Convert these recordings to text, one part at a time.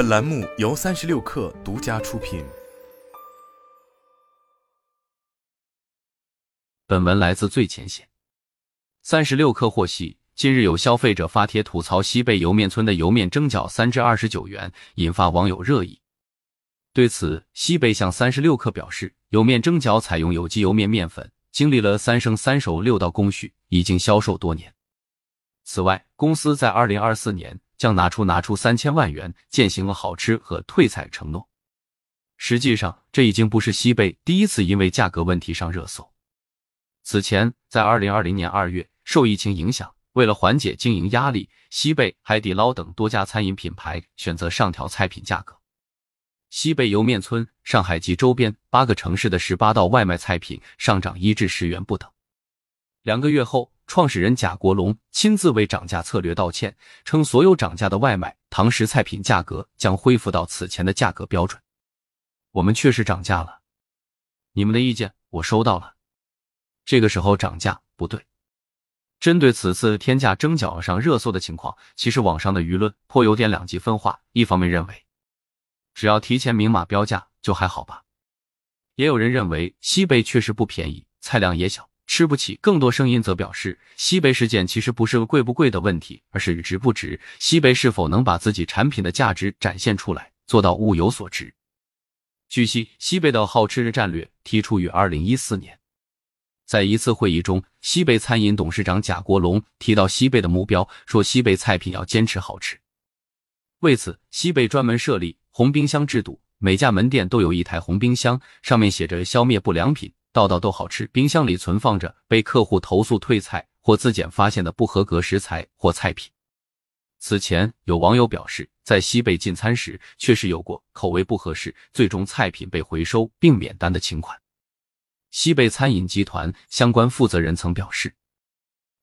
本栏目由三十六氪独家出品。本文来自最前线。三十六氪获悉，近日有消费者发帖吐槽西贝莜面村的莜面蒸饺三至二十九元，引发网友热议。对此，西贝向三十六氪表示，莜面蒸饺采用有机莜面面粉，经历了三生三熟六道工序，已经销售多年。此外，公司在二零二四年。将拿出拿出三千万元践行了好吃和退菜承诺。实际上，这已经不是西贝第一次因为价格问题上热搜。此前，在二零二零年二月，受疫情影响，为了缓解经营压力，西贝、海底捞等多家餐饮品牌选择上调菜品价格。西贝莜面村、上海及周边八个城市的十八道外卖菜品上涨一至十元不等。两个月后。创始人贾国龙亲自为涨价策略道歉，称所有涨价的外卖、堂食菜品价格将恢复到此前的价格标准。我们确实涨价了，你们的意见我收到了。这个时候涨价不对。针对此次天价蒸饺上热搜的情况，其实网上的舆论颇有点两极分化。一方面认为，只要提前明码标价就还好吧；也有人认为西贝确实不便宜，菜量也小。吃不起。更多声音则表示，西贝事件其实不是个贵不贵的问题，而是值不值。西贝是否能把自己产品的价值展现出来，做到物有所值？据悉，西贝的好吃的战略提出于二零一四年，在一次会议中，西贝餐饮董事长贾国龙提到西贝的目标，说西贝菜品要坚持好吃。为此，西贝专门设立红冰箱制度，每家门店都有一台红冰箱，上面写着消灭不良品。道道都好吃，冰箱里存放着被客户投诉退菜或自检发现的不合格食材或菜品。此前有网友表示，在西贝进餐时确实有过口味不合适，最终菜品被回收并免单的情况。西贝餐饮集团相关负责人曾表示，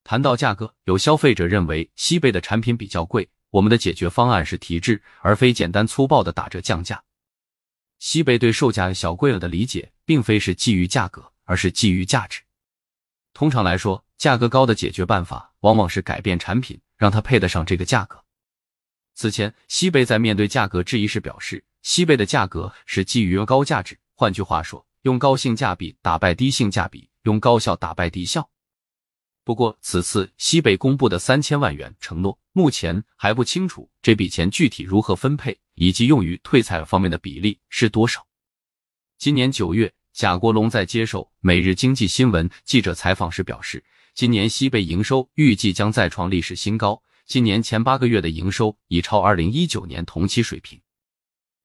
谈到价格，有消费者认为西贝的产品比较贵，我们的解决方案是提质，而非简单粗暴的打折降价。西贝对售价小贵了的理解，并非是基于价格，而是基于价值。通常来说，价格高的解决办法往往是改变产品，让它配得上这个价格。此前，西贝在面对价格质疑时表示，西贝的价格是基于高价值，换句话说，用高性价比打败低性价比，用高效打败低效。不过，此次西贝公布的三千万元承诺，目前还不清楚这笔钱具体如何分配，以及用于退菜方面的比例是多少。今年九月，贾国龙在接受《每日经济新闻》记者采访时表示，今年西贝营收预计将再创历史新高，今年前八个月的营收已超二零一九年同期水平，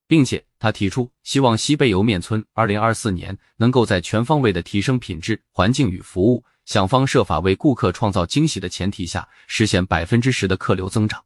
并且他提出希望西贝莜面村二零二四年能够在全方位的提升品质、环境与服务。想方设法为顾客创造惊喜的前提下，实现百分之十的客流增长。